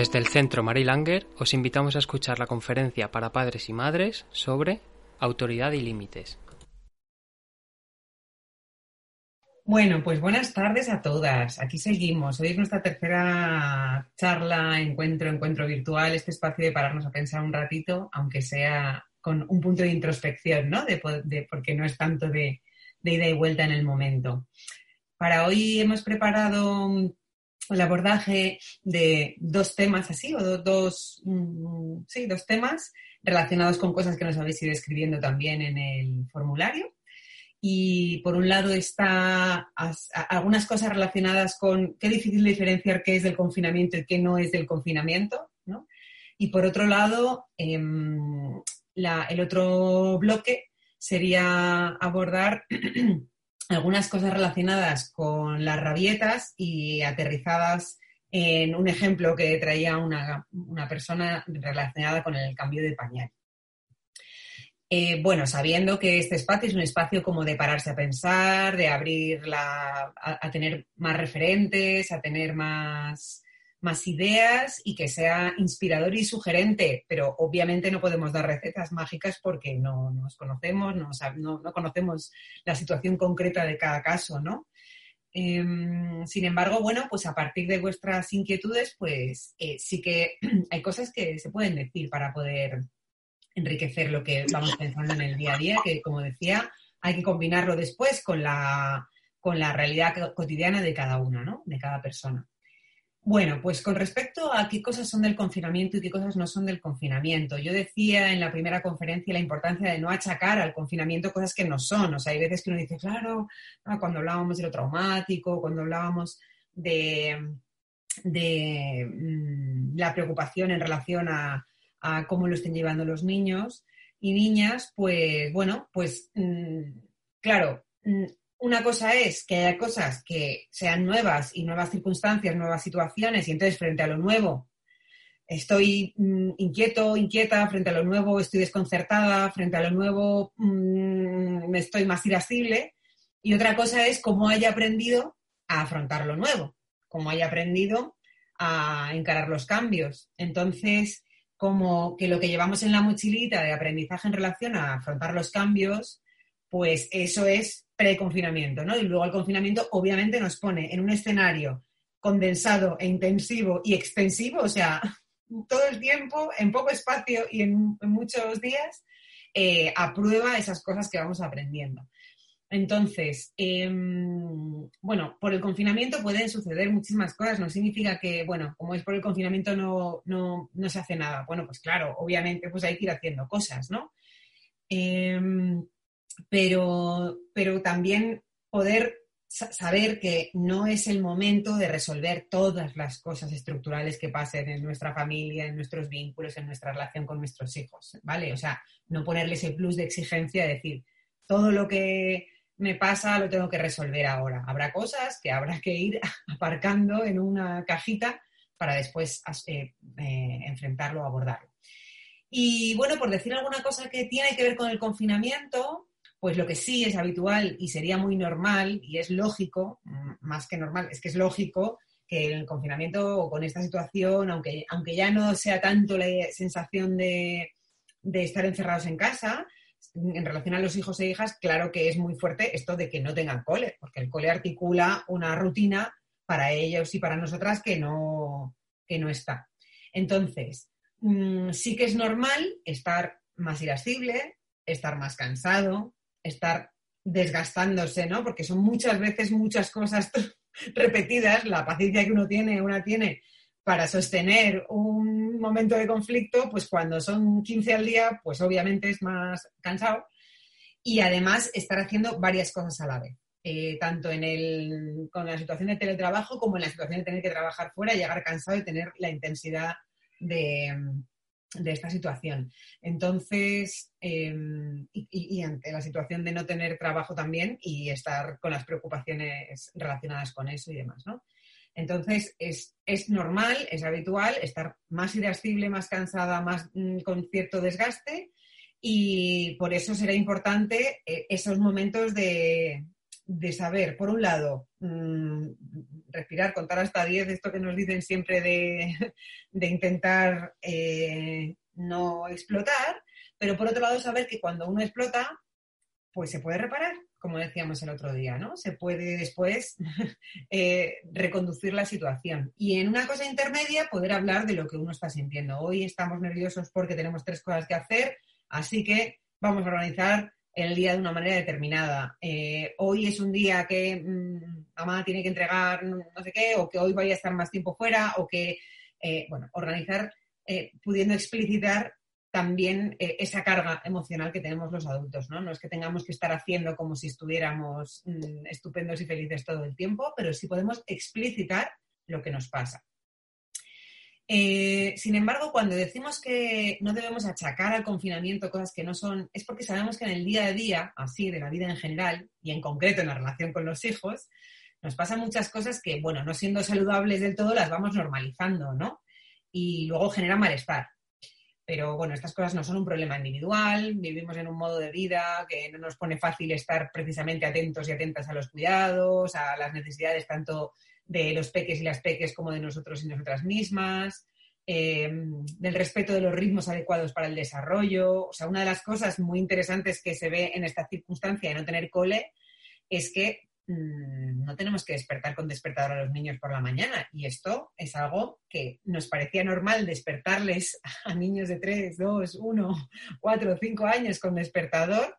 Desde el Centro Mary Langer os invitamos a escuchar la conferencia para padres y madres sobre autoridad y límites. Bueno, pues buenas tardes a todas. Aquí seguimos. Hoy es nuestra tercera charla, encuentro, encuentro virtual, este espacio de pararnos a pensar un ratito, aunque sea con un punto de introspección, ¿no? De, porque no es tanto de, ida y vuelta en el momento. Para hoy hemos preparado el abordaje de dos temas así, o dos, mm, sí, dos temas relacionados con cosas que nos habéis ido escribiendo también en el formulario. Y por un lado está algunas cosas relacionadas con qué difícil diferenciar qué es del confinamiento y qué no es del confinamiento, ¿no? Y por otro lado, em, el otro bloque sería abordar algunas cosas relacionadas con las rabietas y aterrizadas en un ejemplo que traía una, persona relacionada con el cambio de pañal. Eh, bueno, sabiendo que este espacio es un espacio como de pararse a pensar, de abrir a tener más referentes, a tener más, más ideas y que sea inspirador y sugerente, pero obviamente no podemos dar recetas mágicas porque no nos conocemos, no, no, conocemos la situación concreta de cada caso, ¿no? Em, sin embargo, bueno, pues a partir de vuestras inquietudes, pues eh, sí que hay cosas que se pueden decir para poder enriquecer lo que vamos pensando en el día a día, que como decía, hay que combinarlo después con la, con la realidad cotidiana de cada una, ¿no? De cada persona. Bueno, pues con respecto a qué cosas son del confinamiento y qué cosas no son del confinamiento, yo decía en la primera conferencia la importancia de no achacar al confinamiento cosas que no son. O sea, hay veces que uno dice, claro, cuando hablábamos de lo traumático, cuando hablábamos de, de mm, la preocupación en relación a, cómo lo estén llevando los niños y niñas, pues bueno, pues mm, claro, mm, una cosa es que haya cosas que sean nuevas y nuevas circunstancias, nuevas situaciones, y entonces frente a lo nuevo estoy mm, inquieto, inquieta, frente a lo nuevo estoy desconcertada, frente a lo nuevo mm, me estoy más irascible. Y otra cosa es cómo haya aprendido a afrontar lo nuevo, cómo haya aprendido a encarar los cambios. Entonces, como que lo que llevamos en la mochilita de aprendizaje en relación a afrontar los cambios, pues eso es pre-confinamiento, ¿no? Y luego el confinamiento obviamente nos pone en un escenario condensado e intensivo y extensivo, o sea, todo el tiempo, en poco espacio y en, muchos días, eh, aprueba esas cosas que vamos aprendiendo. Entonces, em, bueno, por el confinamiento pueden suceder muchísimas cosas. No significa que, bueno, como es por el confinamiento no, no, no se hace nada. Bueno, pues claro, obviamente pues hay que ir haciendo cosas, ¿no? Em, pero, pero también poder saber que no es el momento de resolver todas las cosas estructurales que pasen en nuestra familia, en nuestros vínculos, en nuestra relación con nuestros hijos, ¿vale? O sea, no ponerle ese plus de exigencia de decir, todo lo que me pasa lo tengo que resolver ahora. Habrá cosas que habrá que ir aparcando en una cajita para después eh, eh, enfrentarlo o abordarlo. Y bueno, por decir alguna cosa que tiene que ver con el confinamiento, pues lo que sí es habitual y sería muy normal y es lógico, más que normal, es que es lógico que el confinamiento o con esta situación, aunque, aunque ya no sea tanto la sensación de, estar encerrados en casa, en relación a los hijos e hijas, claro que es muy fuerte esto de que no tengan cole, porque el cole articula una rutina para ellos y para nosotras que no, que no está. Entonces, mm, sí que es normal estar más irascible, estar más cansado, estar desgastándose, ¿no? Porque son muchas veces muchas cosas repetidas, la paciencia que uno tiene, una tiene para sostener un momento de conflicto, pues cuando son 15 al día, pues obviamente es más cansado. y además estar haciendo varias cosas a la vez. Eh, tanto en el, con la situación de teletrabajo como en la situación de tener que trabajar fuera, llegar cansado y tener la intensidad de, esta situación. Entonces, em, y, ante la situación de no tener trabajo también y estar con las preocupaciones relacionadas con eso y demás, ¿no? Entonces, es, normal, es habitual estar más irascible, más cansada, más mm, con cierto desgaste y por eso será importante eh, esos momentos de, de saber, por un lado, mm, respirar, contar hasta 10, esto que nos dicen siempre de, intentar eh, no explotar, pero por otro lado saber que cuando uno explota, pues se puede reparar, como decíamos el otro día, ¿no? Se puede después eh, reconducir la situación. Y en una cosa intermedia, poder hablar de lo que uno está sintiendo. Hoy estamos nerviosos porque tenemos tres cosas que hacer, así que vamos a organizar el día de una manera determinada. Eh, hoy es un día que mm, mamá tiene que entregar no sé qué, o que hoy vaya a estar más tiempo fuera, o que, eh, bueno, organizar eh, pudiendo explicitar también esa carga emocional que tenemos los adultos, ¿no? No es que tengamos que estar haciendo como si estuviéramos mm, estupendos y felices todo el tiempo, pero sí podemos explicitar lo que nos pasa. Eh, sin embargo, cuando decimos que no debemos achacar al confinamiento cosas que no son, es porque sabemos que en el día a día, así de la vida en general y en concreto en la relación con los hijos, nos pasan muchas cosas que, bueno, no siendo saludables del todo, las vamos normalizando, ¿no? Y luego genera malestar. Pero bueno, estas cosas no son un problema individual, vivimos en un modo de vida que no nos pone fácil estar precisamente atentos y atentas a los cuidados, a las necesidades tanto de los peques y las peques como de nosotros y nosotras mismas, eh, del respeto de los ritmos adecuados para el desarrollo. O sea, una de las cosas muy interesantes que se ve en esta circunstancia de no tener cole es que mm, no tenemos que despertar con despertador a los niños por la mañana. Y esto es algo que nos parecía normal despertarles a niños de 3, 2, 1, 4, 5 años con despertador.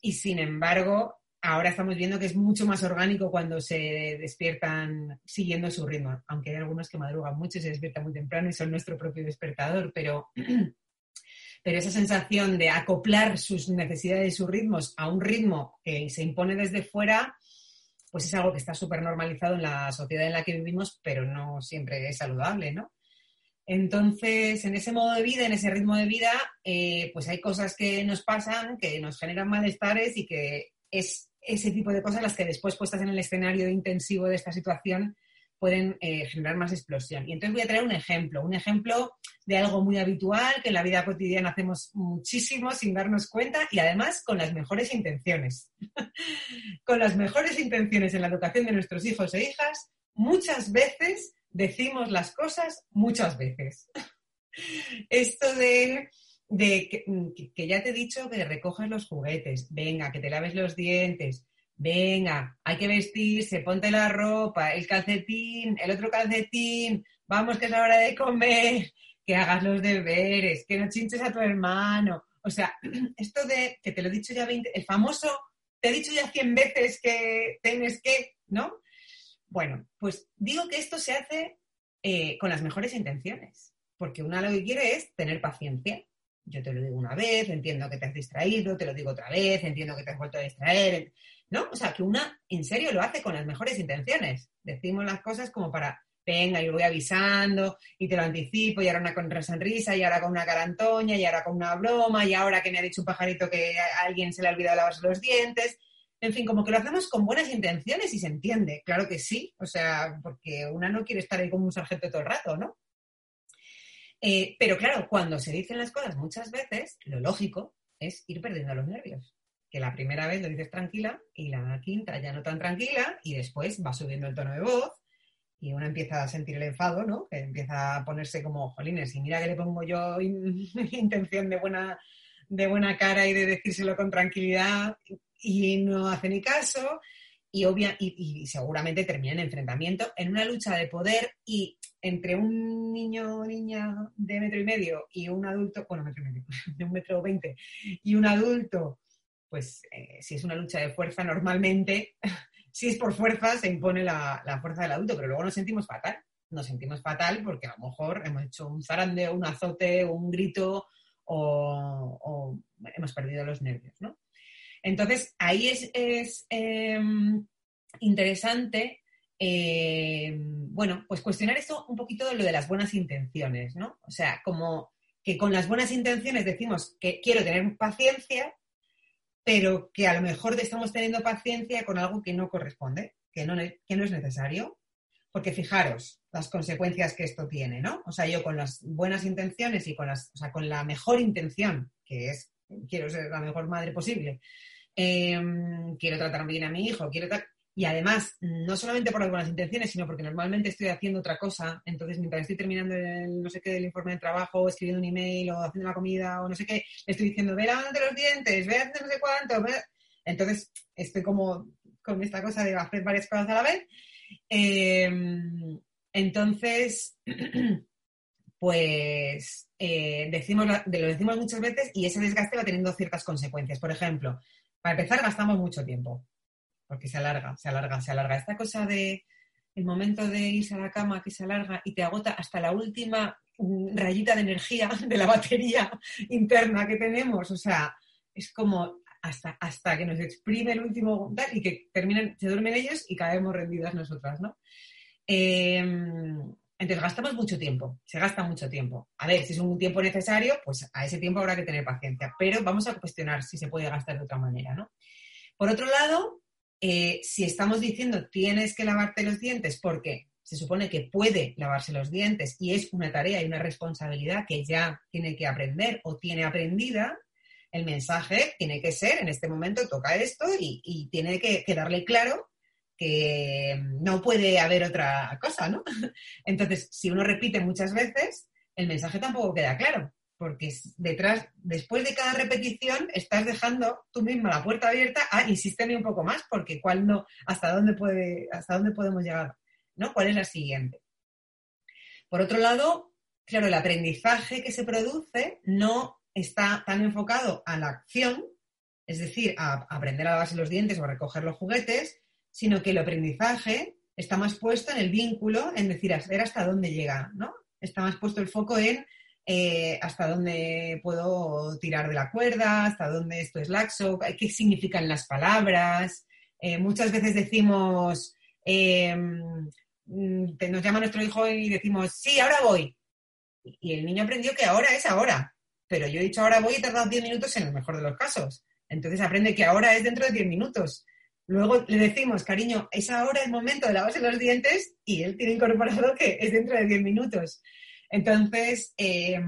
Y sin embargo, ahora estamos viendo que es mucho más orgánico cuando se despiertan siguiendo su ritmo, aunque hay algunos que madrugan mucho y se despiertan muy temprano y son nuestro propio despertador, pero, pero esa sensación de acoplar sus necesidades y sus ritmos a un ritmo que se impone desde fuera, pues es algo que está súper normalizado en la sociedad en la que vivimos, pero no siempre es saludable, ¿no? Entonces, en ese modo de vida, en ese ritmo de vida, eh, pues hay cosas que nos pasan, que nos generan malestares y que es ese tipo de cosas las que después puestas en el escenario intensivo de esta situación pueden eh, generar más explosión. Y entonces voy a traer un ejemplo, un ejemplo de algo muy habitual que en la vida cotidiana hacemos muchísimo sin darnos cuenta y además con las mejores intenciones. con las mejores intenciones en la educación de nuestros hijos e hijas, muchas veces decimos las cosas muchas veces. Esto de de mm, que, ya te he dicho que recojas los juguetes, venga, que te laves los dientes, venga, hay que vestirse, ponte la ropa, el calcetín, el otro calcetín, vamos que es la hora de comer, que hagas los deberes, que no chinches a tu hermano. O sea, esto de que te lo he dicho ya 20, el famoso, te he dicho ya 100 veces que tienes que, ¿no? Bueno, pues digo que esto se hace eh, con las mejores intenciones, porque una lo que quiere es tener paciencia yo te lo digo una vez, entiendo que te has distraído, te lo digo otra vez, entiendo que te has vuelto a distraer, ¿no? O sea, que una en serio lo hace con las mejores intenciones. Decimos las cosas como para, venga, yo voy avisando y te lo anticipo y ahora una con sonrisa y ahora con una carantoña y ahora con una broma y ahora que me ha dicho un pajarito que alguien se le ha olvidado lavarse los dientes. En fin, como que lo hacemos con buenas intenciones y se entiende. Claro que sí, o sea, porque una no quiere estar ahí como un sargento todo el rato, ¿no? Eh, pero claro, cuando se dicen las cosas muchas veces, lo lógico es ir perdiendo los nervios. Que la primera vez lo dices tranquila y la quinta ya no tan tranquila y después va subiendo el tono de voz y uno empieza a sentir el enfado, ¿no? Que empieza a ponerse como, jolines, y mira que le pongo yo intención de buena, de buena cara y de decírselo con tranquilidad y no hace ni caso y, obvia, y, seguramente termina en enfrentamiento, en una lucha de poder y entre un niño o niña de metro y medio y un adulto, bueno, metro y medio, de un metro veinte, y un adulto, pues eh, si es una lucha de fuerza, normalmente, si es por fuerza, se impone la, fuerza del adulto, pero luego nos sentimos fatal. Nos sentimos fatal porque a lo mejor hemos hecho un zarandeo, un azote, un grito o, o hemos perdido los nervios, ¿no? Entonces, ahí es, em, interesante, em, bueno, pues cuestionar esto un poquito de lo de las buenas intenciones, ¿no? O sea, como que con las buenas intenciones decimos que quiero tener paciencia, pero que a lo mejor estamos teniendo paciencia con algo que no corresponde, que no, que no es necesario. Porque fijaros las consecuencias que esto tiene, ¿no? O sea, yo con las buenas intenciones y con, las, o sea, con la mejor intención, que es quiero ser la mejor madre posible, em, quiero tratar bien a mi hijo, quiero y además, no solamente por las buenas intenciones, sino porque normalmente estoy haciendo otra cosa, entonces mientras estoy terminando el no sé qué del informe de trabajo, escribiendo un email, o haciendo la comida, o no sé qué, le estoy diciendo, ve lavándote los dientes, ve no sé cuánto, entonces estoy como con esta cosa de hacer varias cosas a la vez. Em, entonces, pues eh, decimos, lo decimos muchas veces y ese desgaste va teniendo ciertas consecuencias. Por ejemplo, para empezar, gastamos mucho tiempo, porque se alarga, se alarga, se alarga. Esta cosa de el momento de irse a la cama que se alarga y te agota hasta la última mm, rayita de energía de la batería interna que tenemos. O sea, es como hasta, hasta que nos exprime el último y que terminen, se duermen ellos y caemos rendidas nosotras, ¿no? Em, entonces gastamos mucho tiempo, se gasta mucho tiempo. A ver, si es un tiempo necesario, pues a ese tiempo habrá que tener paciencia, pero vamos a cuestionar si se puede gastar de otra manera, ¿no? Por otro lado, eh, si estamos diciendo tienes que lavarte los dientes porque se supone que puede lavarse los dientes y es una tarea y una responsabilidad que ya tiene que aprender o tiene aprendida, el mensaje tiene que ser, en este momento toca esto y, tiene que quedarle claro que no puede haber otra cosa, ¿no? Entonces, si uno repite muchas veces, el mensaje tampoco queda claro, porque detrás, después de cada repetición, estás dejando tú misma la puerta abierta a insísteme un poco más, porque cuál no, hasta dónde puede, hasta dónde podemos llegar, ¿no? ¿Cuál es la siguiente? Por otro lado, claro, el aprendizaje que se produce no está tan enfocado a la acción, es decir, a aprender a lavarse los dientes o a recoger los juguetes, sino que el aprendizaje está más puesto en el vínculo, en decir, a ver hasta dónde llega, ¿no? Está más puesto el foco en eh, hasta dónde puedo tirar de la cuerda, hasta dónde esto es laxo, qué significan las palabras. Eh, muchas veces decimos, mm, nos llama nuestro hijo y decimos, sí, ahora voy. Y el niño aprendió que ahora es ahora, pero yo he dicho ahora voy y he tardado 10 minutos en el mejor de los casos. Entonces aprende que ahora es dentro de 10 minutos. Luego le decimos, cariño, es ahora el momento de lavarse los dientes y él tiene incorporado que es dentro de 10 minutos. Entonces, eh,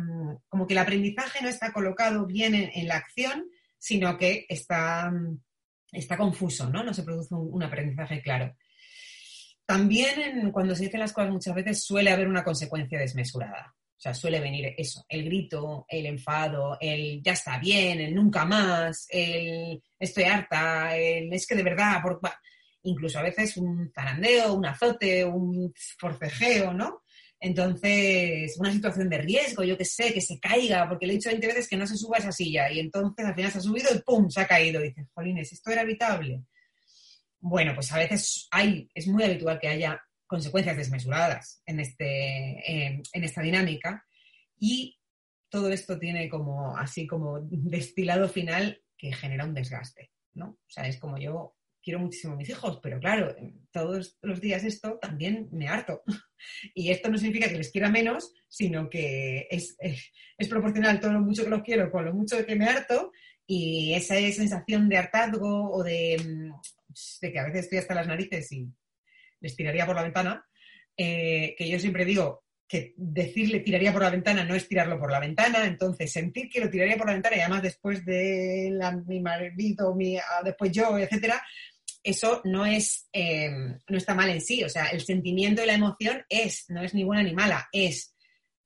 como que el aprendizaje no está colocado bien en, la acción, sino que está, está confuso, ¿no? No se produce un, aprendizaje claro. También cuando se dicen las cosas muchas veces suele haber una consecuencia desmesurada. O sea, suele venir eso, el grito, el enfado, el ya está bien, el nunca más, el estoy harta, el es que de verdad, por... incluso a veces un zarandeo, un azote, un forcejeo, ¿no? Entonces, una situación de riesgo, yo que sé, que se caiga, porque le he dicho 20 veces que no se suba a esa silla y entonces al final se ha subido y ¡pum! se ha caído. Dices, Jolines, ¿esto era evitable? Bueno, pues a veces hay, es muy habitual que haya consecuencias desmesuradas en, este, en, esta dinámica. Y todo esto tiene como así como destilado final que genera un desgaste, ¿no? O sea, es como yo quiero muchísimo a mis hijos, pero claro, todos los días esto también me harto. Y esto no significa que les quiera menos, sino que es, es, proporcional todo lo mucho que los quiero con lo mucho que me harto y esa sensación de hartazgo o de, mm, de que a veces estoy hasta las narices y les tiraría por la ventana, eh, que yo siempre digo que decirle tiraría por la ventana no es tirarlo por la ventana, entonces sentir que lo tiraría por la ventana y además después de mi marido, mi, ah, después yo, etcétera, eso no es eh, no está mal en sí, o sea, el sentimiento y la emoción es, no es ni buena ni mala, es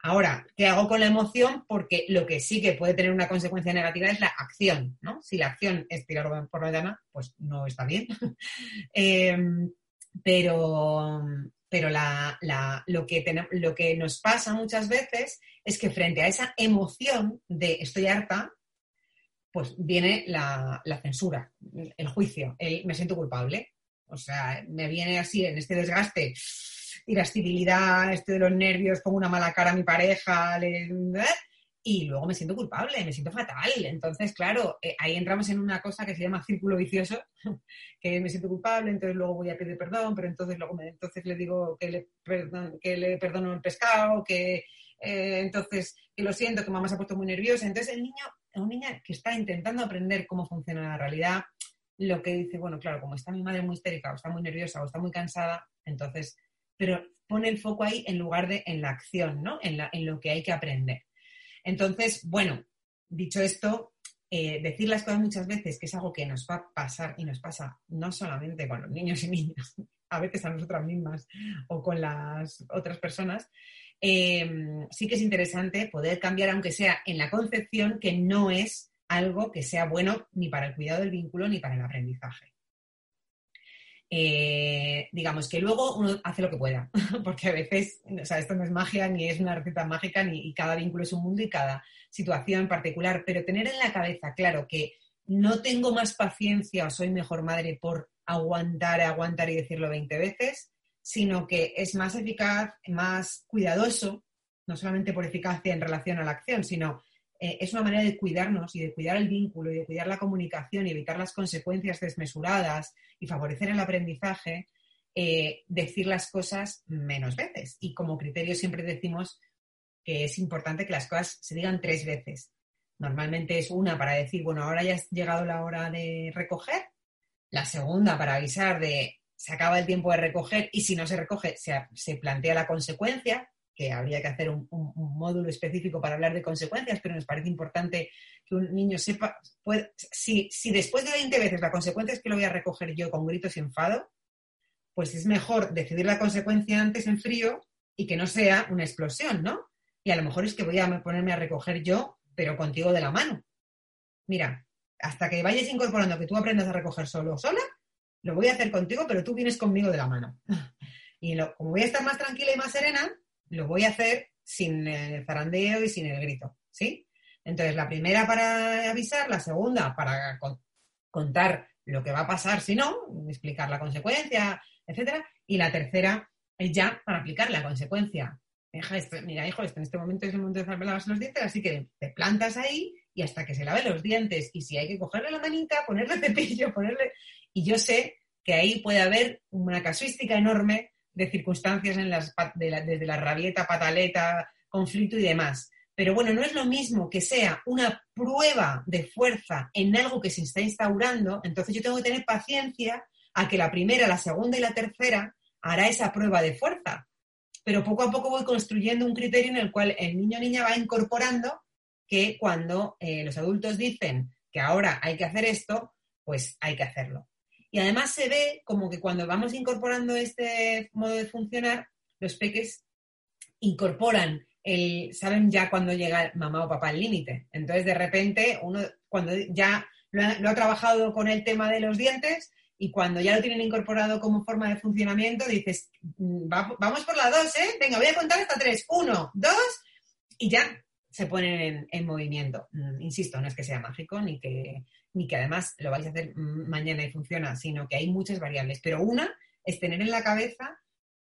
Ahora, ¿qué hago con la emoción? Porque lo que sí que puede tener una consecuencia negativa es la acción, ¿no? Si la acción es tirarlo por la ventana, pues no está bien. eh, pero, pero lo, que lo que nos pasa muchas veces es que frente a esa emoción de estoy harta, pues viene la, censura, el juicio, el me siento culpable. O sea, me viene así en este desgaste, irascibilidad, estoy de los nervios, pongo una mala cara a mi pareja, ¿eh? Y luego me siento culpable, me siento fatal. Entonces, claro, eh, ahí entramos en una cosa que se llama círculo vicioso, que me siento culpable, entonces luego voy a pedir perdón, pero entonces luego entonces le digo que le, que le perdono el pescado, que eh, entonces que lo siento, que mamá se ha puesto muy nerviosa. Entonces el niño, un niña que está intentando aprender cómo funciona la realidad, lo que dice, bueno, claro, como está mi madre muy histérica o está muy nerviosa o está muy cansada, entonces, pero pone el foco ahí en lugar de en la acción, ¿no? En, la, en lo que hay que aprender. Entonces, bueno, dicho esto, eh, decir las cosas muchas veces, que es algo que nos va a pasar y nos pasa no solamente con los niños y niñas, a veces a nosotras mismas o con las otras personas, eh, sí que es interesante poder cambiar, aunque sea en la concepción, que no es algo que sea bueno ni para el cuidado del vínculo ni para el aprendizaje. Eh, digamos que luego uno hace lo que pueda, porque a veces, o sea, esto no es magia ni es una receta mágica, ni cada vínculo es un mundo y cada situación particular, pero tener en la cabeza, claro, que no tengo más paciencia o soy mejor madre por aguantar, aguantar y decirlo 20 veces, sino que es más eficaz, más cuidadoso, no solamente por eficacia en relación a la acción, sino eh, es una manera de cuidarnos y de cuidar el vínculo y de cuidar la comunicación y evitar las consecuencias desmesuradas y favorecer el aprendizaje, eh, decir las cosas menos veces. Y como criterio siempre decimos que es importante que las cosas se digan tres veces. Normalmente es una para decir, bueno, ahora ya ha llegado la hora de recoger. La segunda para avisar de se acaba el tiempo de recoger y si no se recoge se, se plantea la consecuencia que habría que hacer un, módulo específico para hablar de consecuencias, pero nos parece importante que un niño sepa, si, después de 20 veces la consecuencia es que lo voy a recoger yo con gritos y enfado, pues es mejor decidir la consecuencia antes en frío y que no sea una explosión, ¿no? Y a lo mejor es que voy a ponerme a recoger yo, pero contigo de la mano. Mira, hasta que vayas incorporando que tú aprendas a recoger solo o sola, lo voy a hacer contigo, pero tú vienes conmigo de la mano. Y como voy a estar más tranquila y más serena, lo voy a hacer sin el zarandeo y sin el grito, ¿sí? Entonces, la primera para avisar, la segunda para contar lo que va a pasar si no, explicar la consecuencia, etcétera, y la tercera es ya para aplicar la consecuencia. mira, hijo, en este momento es el momento de lavarse los dientes, así que te plantas ahí y hasta que se lave los dientes. Y si hay que cogerle la manita, ponerle cepillo, ponerle... Y yo sé que ahí puede haber una casuística enorme de circunstancias en las, desde la rabieta, pataleta, conflicto y demás. Pero bueno, no es lo mismo que sea una prueba de fuerza en algo que se está instaurando, entonces yo tengo que tener paciencia a que la primera, la segunda y la tercera hará esa prueba de fuerza. Pero poco a poco voy construyendo un criterio en el cual el niño o niña va incorporando que cuando eh, los adultos dicen que ahora hay que hacer esto, pues hay que hacerlo. Y además se ve como que cuando vamos incorporando este modo de funcionar, los peques incorporan el, saben ya cuando llega mamá o papá al límite. Entonces, de repente, uno, cuando ya lo ha, trabajado con el tema de los dientes y cuando ya lo tienen incorporado como forma de funcionamiento, dices, mm, vamos por la dos, ¿eh? Venga, voy a contar hasta tres. Uno, dos, y ya se ponen en, movimiento. Mm, insisto, no es que sea mágico ni que, ni que además lo vais a hacer mañana y funciona, sino que hay muchas variables. Pero una es tener en la cabeza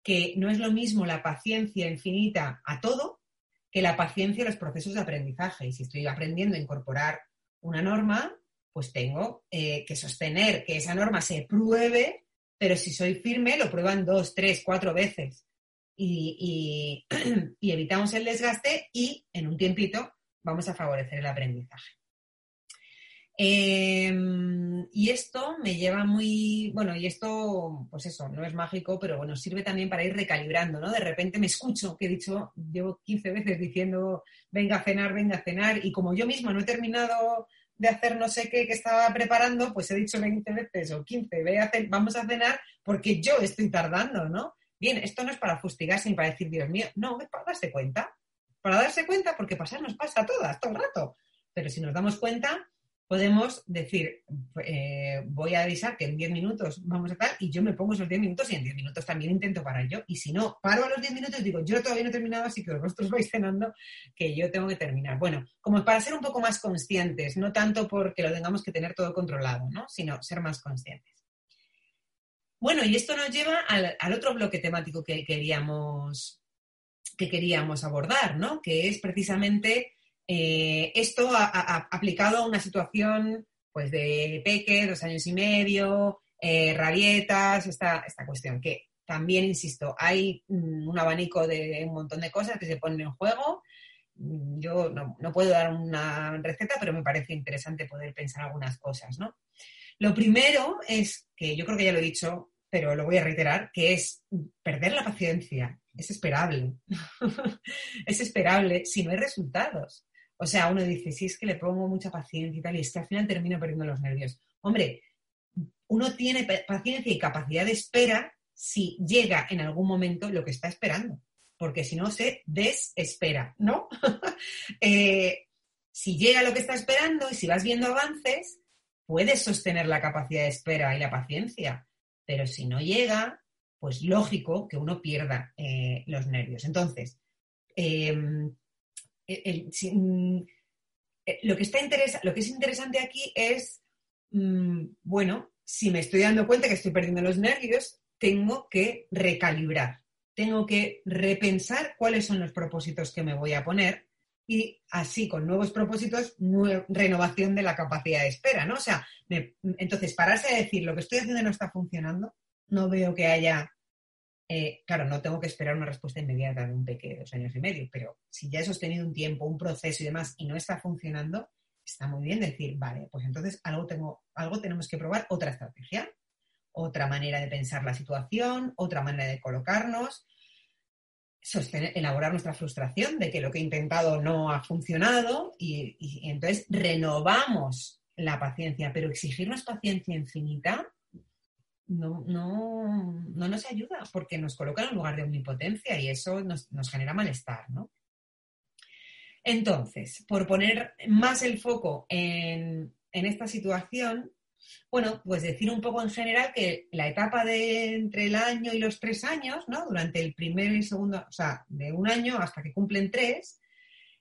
que no es lo mismo la paciencia infinita a todo que la paciencia a los procesos de aprendizaje. Y si estoy aprendiendo a incorporar una norma, pues tengo eh, que sostener que esa norma se pruebe, pero si soy firme, lo prueban dos, tres, cuatro veces y, evitamos el desgaste y en un tiempito vamos a favorecer el aprendizaje. Em, y esto me lleva muy, bueno, y esto, pues eso, no es mágico, pero bueno, sirve también para ir recalibrando, ¿no? De repente me escucho, que he dicho, llevo 15 veces diciendo, venga a cenar, venga a cenar, y como yo misma no he terminado de hacer no sé qué que estaba preparando, pues he dicho 20 veces o 15, ve a vamos a cenar porque yo estoy tardando, ¿no? Bien, esto no es para fustigarse ni para decir, Dios mío, no, es para darse cuenta. Para darse cuenta, porque pasar nos pasa a todas, todo el rato. Pero si nos damos cuenta, podemos decir, eh, voy a avisar que en 10 minutos vamos a estar y yo me pongo esos 10 minutos y en 10 minutos también intento parar yo. Y si no, paro a los 10 minutos y digo, yo todavía no he terminado, así que vosotros vais cenando, que yo tengo que terminar. Bueno, como para ser un poco más conscientes, no tanto porque lo tengamos que tener todo controlado, ¿no? sino ser más conscientes. Bueno, y esto nos lleva al, otro bloque temático que queríamos, que queríamos abordar, ¿no? Que es precisamente Eh, esto ha, aplicado a una situación pues de peque, dos años y medio, eh, rabietas, esta, esta cuestión, que también, insisto, hay un abanico de un montón de cosas que se ponen en juego. Mm, yo no, no, puedo dar una receta, pero me parece interesante poder pensar algunas cosas, ¿no? Lo primero es, que yo creo que ya lo he dicho, pero lo voy a reiterar, que es perder la paciencia. Es esperable. es esperable si no hay resultados. O sea, uno dice, si es que le pongo mucha paciencia y tal, y es que al final termino perdiendo los nervios. Hombre, uno tiene paciencia y capacidad de espera si llega en algún momento lo que está esperando, porque si no se desespera, ¿no? Eh, si llega lo que está esperando y si vas viendo avances, puedes sostener la capacidad de espera y la paciencia, pero si no llega, pues lógico que uno pierda eh, los nervios. Entonces, em, mm, eh, lo, que está que es interesante aquí es, mm, bueno, si me estoy dando cuenta que estoy perdiendo los nervios, tengo que recalibrar, tengo que repensar cuáles son los propósitos que me voy a poner y así con nuevos propósitos, renovación de la capacidad de espera, ¿no? O sea, entonces pararse a decir lo que estoy haciendo no está funcionando, no veo que haya, eh, claro, no tengo que esperar una respuesta inmediata de un pequeño de dos años y medio, pero si ya he sostenido un tiempo, un proceso y demás y no está funcionando, está muy bien decir, vale, pues entonces algo, tengo, algo tenemos que probar, otra estrategia, otra manera de pensar la situación, otra manera de colocarnos, elaborar nuestra frustración de que lo que he intentado no ha funcionado y, y entonces renovamos la paciencia, pero exigirnos paciencia infinita no, no, no, nos ayuda porque nos coloca en un lugar de omnipotencia y eso nos, nos genera malestar, ¿no? Entonces, por poner más el foco en, esta situación, bueno, pues decir un poco en general que la etapa de entre el año y los tres años, ¿no? Durante el primer y segundo, o sea, de un año hasta que cumplen tres,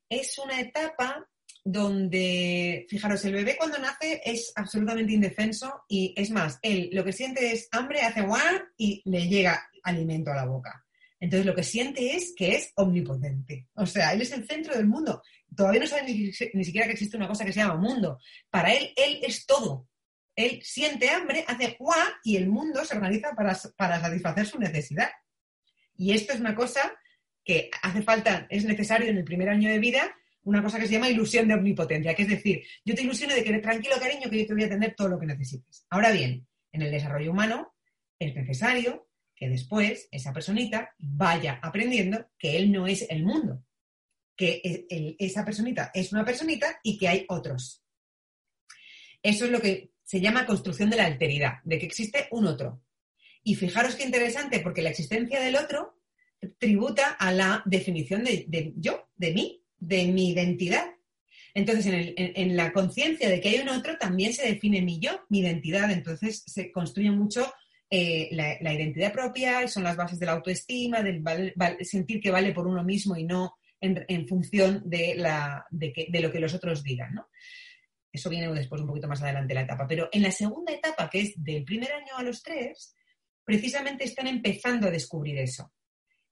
es una etapa donde, fijaros, el bebé cuando nace es absolutamente indefenso y es más, él lo que siente es hambre, hace guau y le llega alimento a la boca. Entonces lo que siente es que es omnipotente. O sea, él es el centro del mundo. Todavía no sabe ni, siquiera que existe una cosa que se llama mundo. Para él, él es todo. Él siente hambre, hace guau y el mundo se organiza para, para satisfacer su necesidad. Y esto es una cosa que hace falta, es necesario en el primer año de vida, una cosa que se llama ilusión de omnipotencia, que es decir, yo te ilusiono de que tranquilo, cariño, que yo te voy a atender todo lo que necesites. Ahora bien, en el desarrollo humano es necesario que después esa personita vaya aprendiendo que él no es el mundo, que esa personita es una personita y que hay otros. Eso es lo que se llama construcción de la alteridad, de que existe un otro. Y fijaros qué interesante, porque la existencia del otro tributa a la definición de, yo, de mí, de mi identidad. Entonces, en, la conciencia de que hay un otro, también se define mi yo, mi identidad. Entonces, se construye mucho eh, la, identidad propia, son las bases de la autoestima, del sentir que vale por uno mismo y no en, función de, lo que los otros digan. Eso viene después un poquito más adelante la etapa. Pero en la segunda etapa, que es del primer año a los tres, precisamente están empezando a descubrir eso.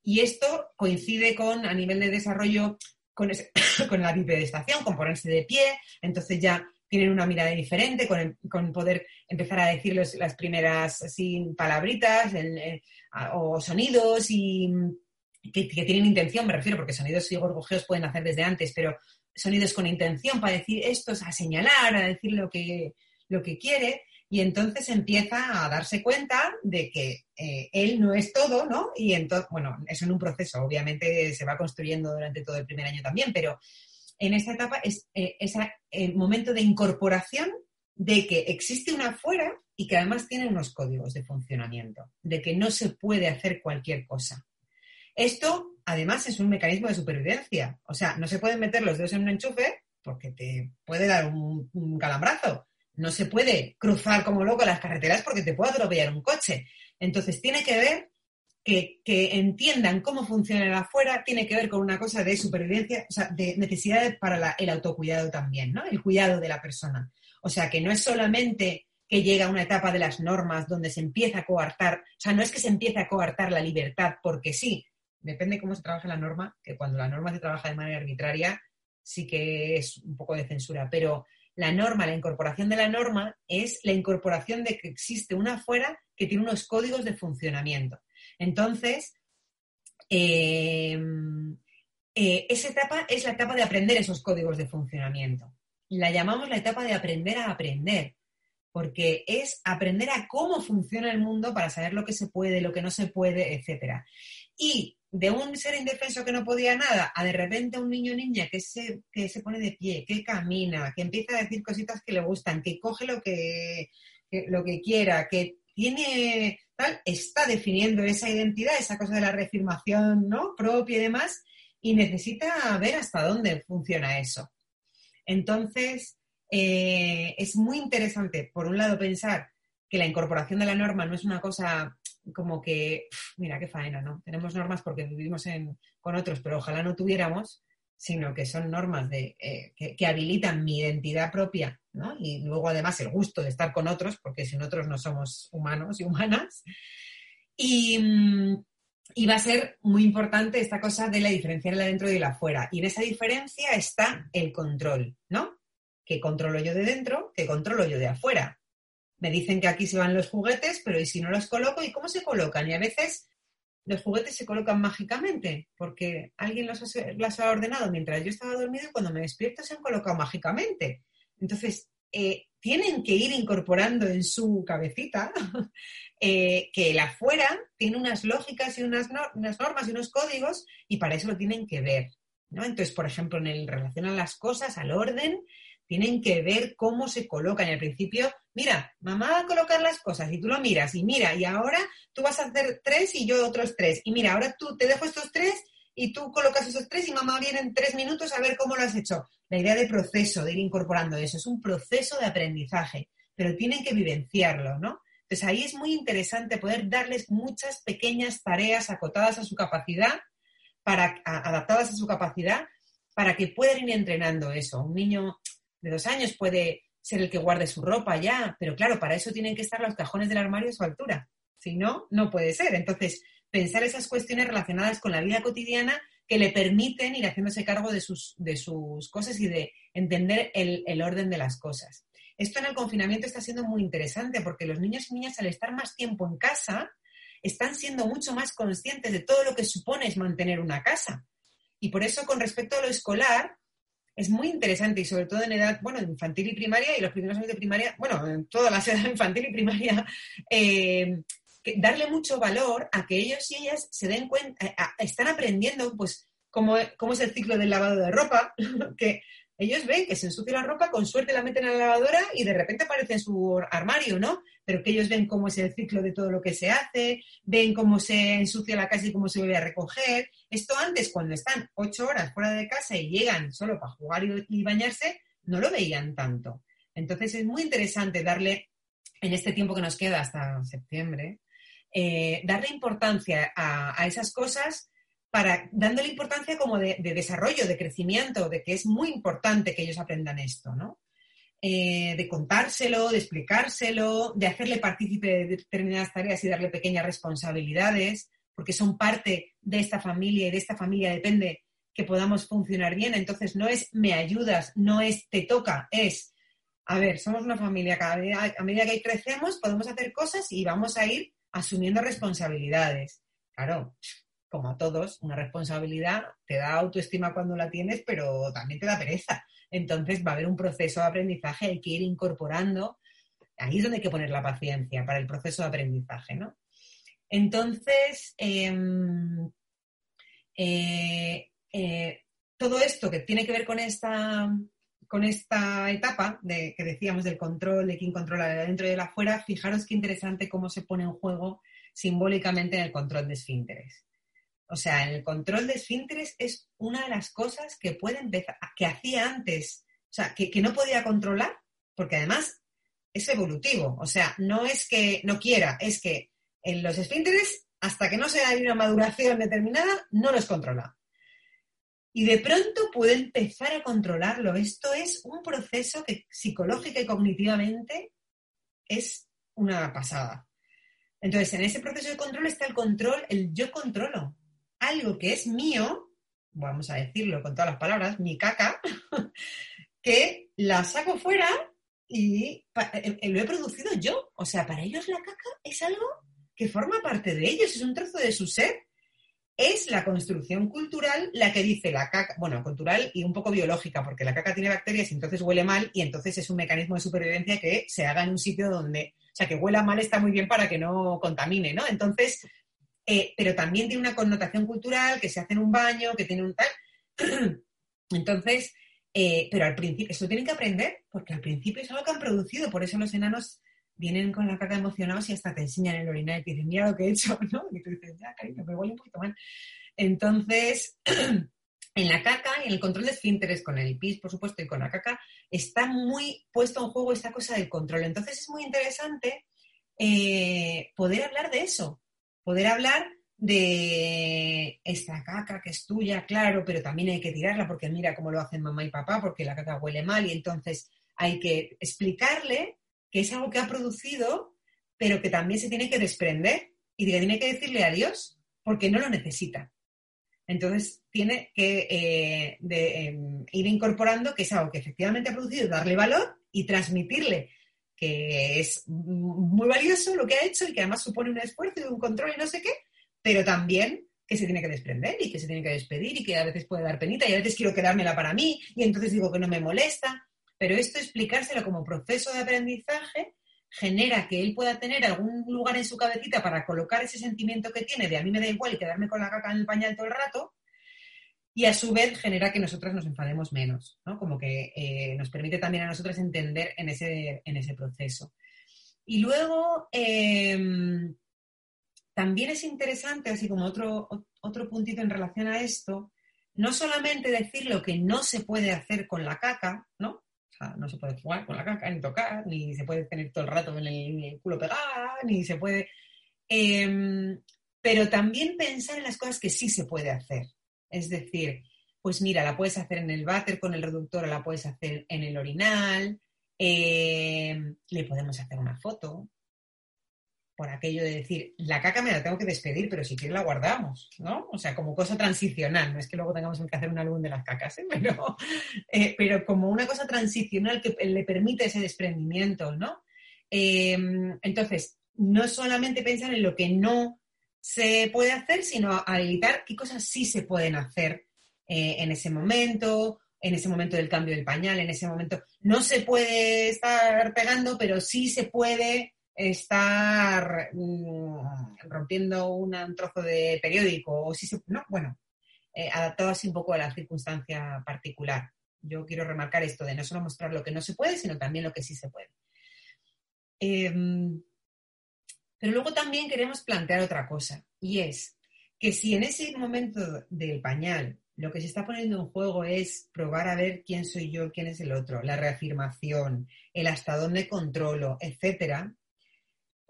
Y esto coincide con, a nivel de desarrollo, con, con la bipedestación, con ponerse de pie, entonces ya tienen una mirada diferente, con, poder empezar a decir las primeras palabritas o sonidos y que, tienen intención, me refiero, porque sonidos y gorgojeos pueden hacer desde antes, pero sonidos con intención para decir esto, a señalar, a decir lo que, lo que quiere, y entonces empieza a darse cuenta de que eh, él no es todo, ¿no? Y entonces, bueno, eso en un proceso, obviamente se va construyendo durante todo el primer año también, pero en esta etapa es eh, ese eh, momento de incorporación de que existe una afuera y que además tiene unos códigos de funcionamiento, de que no se puede hacer cualquier cosa. Esto, además, es un mecanismo de supervivencia. O sea, no se pueden meter los dedos en un enchufe porque te puede dar un, un calambrazo. No se puede cruzar como loco las carreteras porque te puede atropellar un coche. Entonces, tiene que ver que, entiendan cómo funciona el afuera tiene que ver con una cosa de supervivencia, o sea, de necesidad para el autocuidado también, ¿no? El cuidado de la persona. O sea, que no es solamente que llega una etapa de las normas donde se empieza a coartar, o sea, no es que se empiece a coartar la libertad porque sí, depende cómo se trabaja la norma, que cuando la norma se trabaja de manera arbitraria, sí que es un poco de censura, pero la norma, la incorporación de la norma es la incorporación de que existe una afuera que tiene unos códigos de funcionamiento. Entonces, eh, eh, esa etapa es la etapa de aprender esos códigos de funcionamiento. La llamamos la etapa de aprender a aprender, porque es aprender a cómo funciona el mundo para saber lo que se puede, lo que no se puede, etc. Y de un ser indefenso que no podía nada a de repente un niño o niña que se, que se pone de pie, que camina, que empieza a decir cositas que le gustan, que coge lo que, lo que quiera, que tiene tal, está definiendo esa identidad, esa cosa de la reafirmación ¿no? propia y demás, y necesita ver hasta dónde funciona eso. Entonces, eh, es muy interesante, por un lado, pensar que la incorporación de la norma no es una cosa como que, mira, qué faena, ¿no? Tenemos normas porque vivimos con otros, pero ojalá no tuviéramos, sino que son normas de, eh, que, habilitan mi identidad propia, ¿no? Y luego además el gusto de estar con otros, porque sin otros no somos humanos y humanas. Y, mm, y va a ser muy importante esta cosa de la diferenciar el adentro y el afuera. Y en esa diferencia está el control, ¿no? Que controlo yo de dentro, que controlo yo de afuera. Me dicen que aquí se van los juguetes, pero ¿y si no los coloco? ¿Y cómo se colocan? Y a veces los juguetes se colocan mágicamente, porque alguien los ha, ordenado mientras yo estaba dormido y cuando me despierto se han colocado mágicamente. Entonces, eh, tienen que ir incorporando en su cabecita eh, que el afuera tiene unas lógicas y unas, normas y unos códigos y para eso lo tienen que ver. ¿no? Entonces, por ejemplo, en el, relación a las cosas, al orden, tienen que ver cómo se colocan. Y al principio, mira, mamá va a colocar las cosas y tú lo miras y mira, y ahora tú vas a hacer tres y yo otros tres. Y mira, ahora tú te dejo estos tres y tú colocas esos tres y mamá viene en tres minutos a ver cómo lo has hecho. La idea de proceso, de ir incorporando eso, es un proceso de aprendizaje, pero tienen que vivenciarlo, ¿no? Entonces ahí es muy interesante poder darles muchas pequeñas tareas acotadas a su capacidad, para, adaptadas a su capacidad, para que puedan ir entrenando eso. Un niño de dos años puede ser el que guarde su ropa ya, pero claro, para eso tienen que estar los cajones del armario a su altura. Si no, no puede ser. Entonces, pensar esas cuestiones relacionadas con la vida cotidiana que le permiten ir haciéndose cargo de sus, de sus cosas y de entender el, el orden de las cosas. Esto en el confinamiento está siendo muy interesante porque los niños y niñas al estar más tiempo en casa están siendo mucho más conscientes de todo lo que supone es mantener una casa. Y por eso con respecto a lo escolar es muy interesante y sobre todo en edad, bueno, infantil y primaria y los primeros años de primaria, bueno, en toda la edad infantil y primaria, eh, darle mucho valor a que ellos y ellas se den cuenta, están aprendiendo pues cómo, cómo es el ciclo del lavado de ropa, que ellos ven que se ensucia la ropa, con suerte la meten en la lavadora y de repente aparece en su armario, ¿no? Pero que ellos ven cómo es el ciclo de todo lo que se hace, ven cómo se ensucia la casa y cómo se vuelve a recoger. Esto antes, cuando están ocho horas fuera de casa y llegan solo para jugar y, bañarse, no lo veían tanto. Entonces es muy interesante darle, en este tiempo que nos queda hasta septiembre, eh, darle importancia a esas cosas para dándole importancia como de, desarrollo, de crecimiento, de que es muy importante que ellos aprendan esto, ¿no? Eh, de contárselo, de explicárselo, de hacerle partícipe de determinadas tareas y darle pequeñas responsabilidades, porque son parte de esta familia y de esta familia depende que podamos funcionar bien. Entonces no es me ayudas, no es te toca, es, a ver, somos una familia, cada a medida que crecemos podemos hacer cosas y vamos a ir asumiendo responsabilidades. Claro, como a todos, una responsabilidad te da autoestima cuando la tienes, pero también te da pereza. Entonces va a haber un proceso de aprendizaje, hay que ir incorporando. Ahí es donde hay que poner la paciencia para el proceso de aprendizaje, ¿no? Entonces, em, eh, eh, todo esto que tiene que ver con esta, con esta etapa de, que decíamos del control, de quién controla de dentro y de afuera, fijaros qué interesante cómo se pone en juego simbólicamente en el control de esfínteres. O sea, el control de esfínteres es una de las cosas que puede empezar, que hacía antes, o sea, que, no podía controlar, porque además es evolutivo. O sea, no es que no quiera, es que en los esfínteres, hasta que no se da una maduración determinada, no los controla. Y de pronto puede empezar a controlarlo. Esto es un proceso que psicológica y cognitivamente es una pasada. Entonces, en ese proceso de control está el control, el yo controlo algo que es mío, vamos a decirlo con todas las palabras, mi caca, que la saco fuera y eh, eh, lo he producido yo. O sea, para ellos la caca es algo que forma parte de ellos, es un trozo de su ser. Es la construcción cultural la que dice la caca, bueno, cultural y un poco biológica, porque la caca tiene bacterias y entonces huele mal y entonces es un mecanismo de supervivencia que se haga en un sitio donde, o sea, que huela mal está muy bien para que no contamine, ¿no? Entonces, eh, pero también tiene una connotación cultural, que se hace en un baño, que tiene un tal. Entonces, eh, pero al principio, eso tienen que aprender, porque al principio es algo que han producido, por eso los enanos vienen con la caca emocionados y hasta te enseñan el orinar y te dicen, mira lo que he hecho, ¿no? Y tú dices, ya, cariño, me huele un poquito mal. Entonces, en la caca y en el control de esfínteres, con el pis, por supuesto, y con la caca, está muy puesto en juego esta cosa del control. Entonces es muy interesante eh, poder hablar de eso, poder hablar de esta caca que es tuya, claro, pero también hay que tirarla porque mira cómo lo hacen mamá y papá, porque la caca huele mal y entonces hay que explicarle que es algo que ha producido, pero que también se tiene que desprender y que tiene que decirle adiós porque no lo necesita. Entonces tiene que eh, em, ir incorporando que es algo que efectivamente ha producido, darle valor y transmitirle que es muy valioso lo que ha hecho y que además supone un esfuerzo y un control y no sé qué, pero también que se tiene que desprender y que se tiene que despedir y que a veces puede dar penita y a veces quiero quedármela para mí y entonces digo que no me molesta. Pero esto explicárselo como proceso de aprendizaje genera que él pueda tener algún lugar en su cabecita para colocar ese sentimiento que tiene de a mí me da igual quedarme con la caca en el pañal todo el rato y a su vez genera que nosotras nos enfademos menos, ¿no? Como que eh, nos permite también a nosotras entender en ese, en ese proceso. Y luego, em, también es interesante, así como otro, otro puntito en relación a esto, no solamente decir lo que no se puede hacer con la caca, ¿no? O sea, no se puede jugar con la caca, ni tocar, ni se puede tener todo el rato en el, culo pegado, ni se puede... Em, pero también pensar en las cosas que sí se puede hacer. Es decir, pues mira, la puedes hacer en el váter con el reductor o la puedes hacer en el orinal, em, le podemos hacer una foto, por aquello de decir, la caca me la tengo que despedir, pero si quieres la guardamos, ¿no? O sea, como cosa transicional, no es que luego tengamos que hacer un álbum de las cacas, ¿eh? pero, eh, pero como una cosa transicional que le permite ese desprendimiento, ¿no? Entonces, no solamente pensar en lo que no se puede hacer, sino habilitar qué cosas sí se pueden hacer eh, en ese momento, en ese momento del cambio del pañal, en ese momento. No se puede estar pegando, pero sí se puede estar mm, rompiendo un trozo de periódico o si se, no, bueno, eh, adaptado así un poco a la circunstancia particular. Yo quiero remarcar esto de no solo mostrar lo que no se puede, sino también lo que sí se puede. Em, pero luego también queremos plantear otra cosa, y es que si en ese momento del pañal lo que se está poniendo en juego es probar a ver quién soy yo, quién es el otro, la reafirmación, el hasta dónde controlo, etcétera,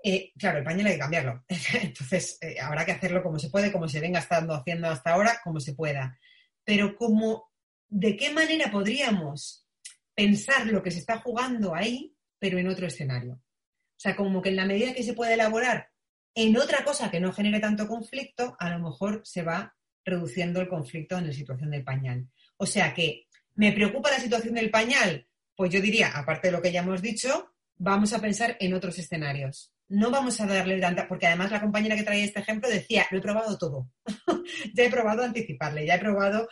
eh, claro, el pañal hay que cambiarlo. Entonces, eh, habrá que hacerlo como se puede, como se venga estando haciendo hasta ahora, como se pueda. Pero como, ¿de qué manera podríamos pensar lo que se está jugando ahí, pero en otro escenario? O sea, como que en la medida que se puede elaborar en otra cosa que no genere tanto conflicto, a lo mejor se va reduciendo el conflicto en la situación del pañal. O sea que, ¿me preocupa la situación del pañal? Pues yo diría, aparte de lo que ya hemos dicho, vamos a pensar en otros escenarios no vamos a darle tanta, porque además la compañera que traía este ejemplo decía, lo he probado todo. ya he probado a anticiparle, ya he probado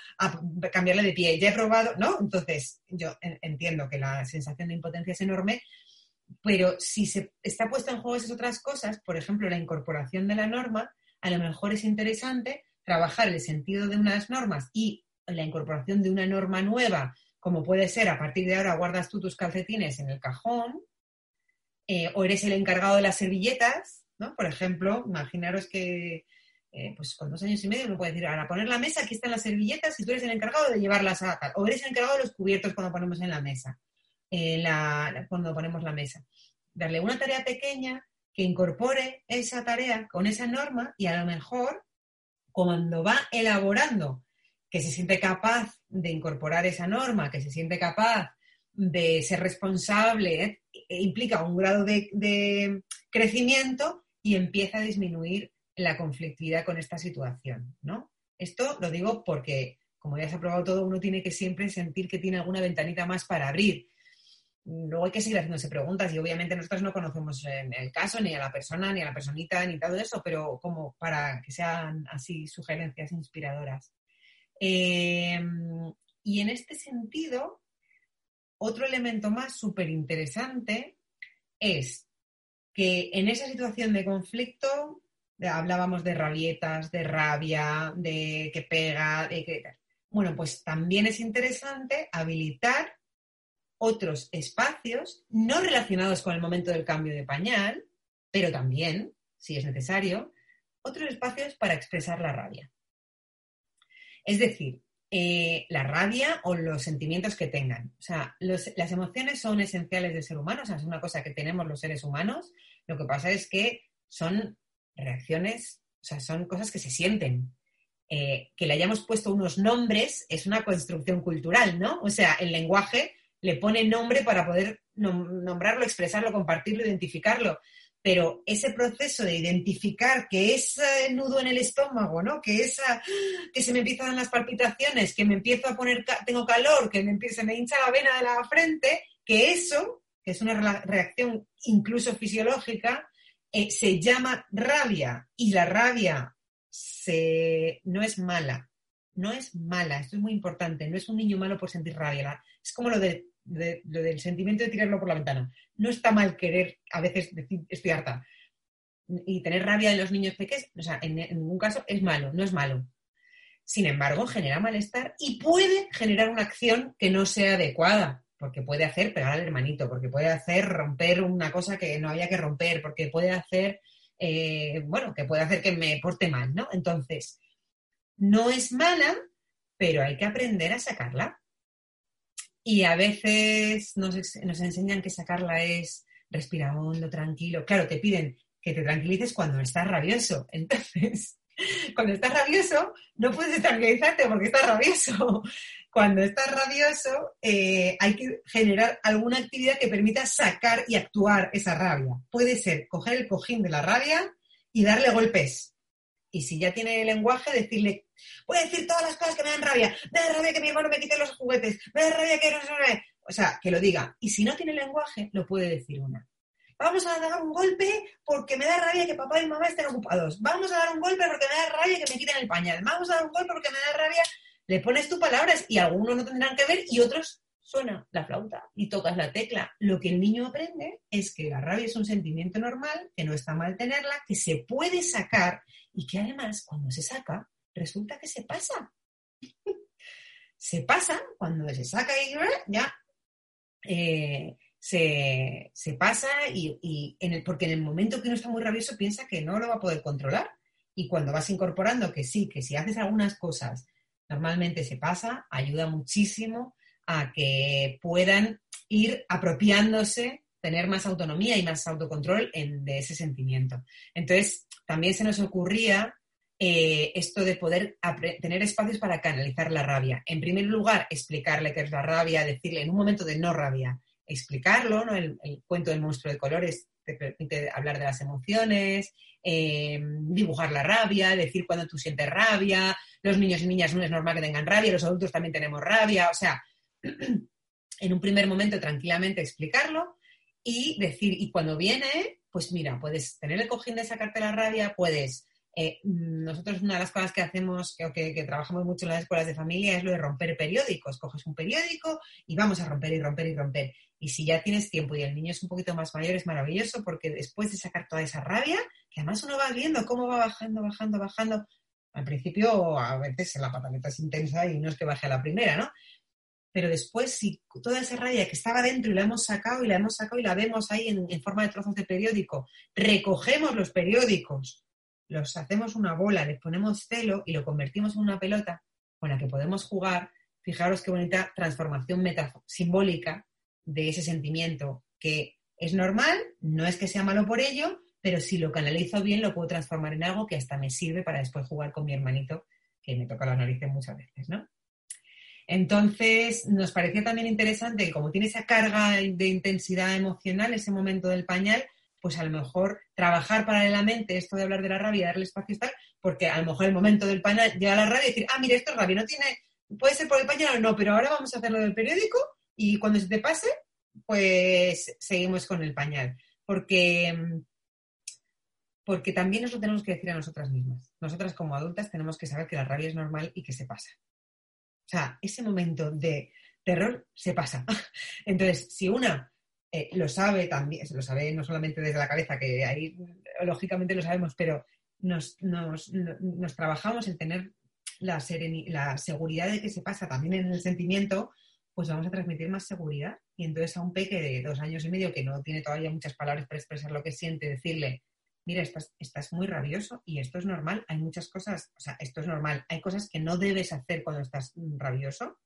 cambiarle de pie, ya he probado, ¿no? Entonces, yo entiendo que la sensación de impotencia es enorme, pero si se está puesto en juego esas otras cosas, por ejemplo, la incorporación de la norma, a lo mejor es interesante trabajar el sentido de unas normas y la incorporación de una norma nueva, como puede ser a partir de ahora guardas tú tus calcetines en el cajón, eh, o eres el encargado de las servilletas, ¿no? Por ejemplo, imaginaros que eh, pues con dos años y medio uno puede decir, ahora poner la mesa, aquí están las servilletas y tú eres el encargado de llevarlas a tal, o eres el encargado de los cubiertos cuando ponemos en la mesa, cuando ponemos la mesa. Darle una tarea pequeña que incorpore esa tarea con esa norma y a lo mejor cuando va elaborando que se siente capaz de incorporar esa norma, que se siente capaz de ser responsable ¿eh? e implica un grado de, crecimiento y empieza a disminuir la conflictividad con esta situación, ¿no? Esto lo digo porque como ya se ha probado todo, uno tiene que siempre sentir que tiene alguna ventanita más para abrir. Luego hay que seguir haciéndose preguntas y obviamente nosotros no conocemos el caso, ni a la persona, ni a la personita, ni todo eso, pero como para que sean así sugerencias inspiradoras. Eh, y en este sentido, otro elemento más súper interesante es que en esa situación de conflicto hablábamos de rabietas, de rabia, de que pega, de que... Bueno, pues también es interesante habilitar otros espacios no relacionados con el momento del cambio de pañal, pero también, si es necesario, otros espacios para expresar la rabia. Es decir, eh, la rabia o los sentimientos que tengan. O sea, las emociones son esenciales del ser humano, o sea, es una cosa que tenemos los seres humanos. Lo que pasa es que son reacciones, o sea, son cosas que se sienten. Eh, que le hayamos puesto unos nombres es una construcción cultural, ¿no? O sea, el lenguaje le pone nombre para poder nombrarlo, expresarlo, compartirlo, identificarlo pero ese proceso de identificar que ese nudo en el estómago, ¿no? Que esa, que se me empiezan las palpitaciones, que me empiezo a poner, tengo calor, que me, se me hincha la vena de la frente, que eso, que es una reacción incluso fisiológica, eh, se llama rabia y la rabia se, no es mala, no es mala, esto es muy importante, no es un niño malo por sentir rabia, es como lo de lo del sentimiento de tirarlo por la ventana. No está mal querer a veces decir estoy harta y tener rabia de los niños pequeños, o sea, en, ningún caso es malo, no es malo. Sin embargo, genera malestar y puede generar una acción que no sea adecuada, porque puede hacer pegar al hermanito, porque puede hacer romper una cosa que no había que romper, porque puede hacer, eh, bueno, que puede hacer que me porte mal, ¿no? Entonces, no es mala, pero hay que aprender a sacarla. Y a veces nos, enseñan que sacarla es respirar hondo, tranquilo. Claro, te piden que te tranquilices cuando estás rabioso. Entonces, cuando estás rabioso, no puedes tranquilizarte porque estás rabioso. Cuando estás rabioso, eh, hay que generar alguna actividad que permita sacar y actuar esa rabia. Puede ser coger el cojín de la rabia y darle golpes. Y si ya tiene el lenguaje, decirle, voy a decir todas las cosas que me dan rabia. Me da rabia que mi hermano me quite los juguetes. Me da rabia que no se O sea, que lo diga. Y si no tiene lenguaje, lo puede decir una. Vamos a dar un golpe porque me da rabia que papá y mamá estén ocupados. Vamos a dar un golpe porque me da rabia que me quiten el pañal. Vamos a dar un golpe porque me da rabia. Le pones tus palabras y algunos no tendrán que ver y otros suena la flauta y tocas la tecla. Lo que el niño aprende es que la rabia es un sentimiento normal, que no está mal tenerla, que se puede sacar y que además cuando se saca resulta que se pasa. se pasa cuando se saca y ya eh, se, pasa y, en el, porque en el momento que uno está muy rabioso piensa que no lo va a poder controlar. Y cuando vas incorporando que sí, que si haces algunas cosas normalmente se pasa, ayuda muchísimo a que puedan ir apropiándose, tener más autonomía y más autocontrol de ese sentimiento. Entonces, también se nos ocurría eh, esto de poder tener espacios para canalizar la rabia. En primer lugar, explicarle qué es la rabia, decirle en un momento de no rabia, explicarlo, ¿no? el, cuento del monstruo de colores te permite hablar de las emociones, eh, dibujar la rabia, decir cuando tú sientes rabia, los niños y niñas no es normal que tengan rabia, los adultos también tenemos rabia, o sea, en un primer momento tranquilamente explicarlo y decir, y cuando viene, pues mira, puedes tener el cojín de sacarte la rabia, puedes... Eh, nosotros una de las cosas que hacemos, que, que, trabajamos mucho en las escuelas de familia, es lo de romper periódicos. Coges un periódico y vamos a romper y romper y romper. Y si ya tienes tiempo y el niño es un poquito más mayor, es maravilloso porque después de sacar toda esa rabia, que además uno va viendo cómo va bajando, bajando, bajando. Al principio a veces la pataleta es intensa y no es que baje a la primera, ¿no? pero después si toda esa rabia que estaba dentro y la hemos sacado y la hemos sacado y la vemos ahí en, forma de trozos de periódico, recogemos los periódicos, los hacemos una bola, les ponemos celo y lo convertimos en una pelota con la que podemos jugar, fijaros qué bonita transformación simbólica de ese sentimiento que es normal, no es que sea malo por ello, pero si lo canalizo bien lo puedo transformar en algo que hasta me sirve para después jugar con mi hermanito que me toca la nariz muchas veces, ¿no? Entonces, nos parecía también interesante como tiene esa carga de intensidad emocional, ese momento del pañal, pues a lo mejor trabajar paralelamente esto de hablar de la rabia, darle espacio y tal, porque a lo mejor el momento del pañal llega la rabia y decir, ah, mire, esto es rabia, no tiene, puede ser por el pañal o no, pero ahora vamos a hacerlo del periódico y cuando se te pase, pues seguimos con el pañal. Porque, porque también nos lo tenemos que decir a nosotras mismas. Nosotras como adultas tenemos que saber que la rabia es normal y que se pasa. O sea, ese momento de terror se pasa. Entonces, si una eh, lo sabe también, lo sabe no solamente desde la cabeza, que ahí lógicamente lo sabemos, pero nos, trabajamos en tener la, la seguridad de que se pasa también en el sentimiento, pues vamos a transmitir más seguridad. Y entonces a un peque de dos años y medio que no tiene todavía muchas palabras para expresar lo que siente, decirle, mira, estás, estás muy rabioso y esto es normal, hay muchas cosas, o sea, esto es normal, hay cosas que no debes hacer cuando estás rabioso,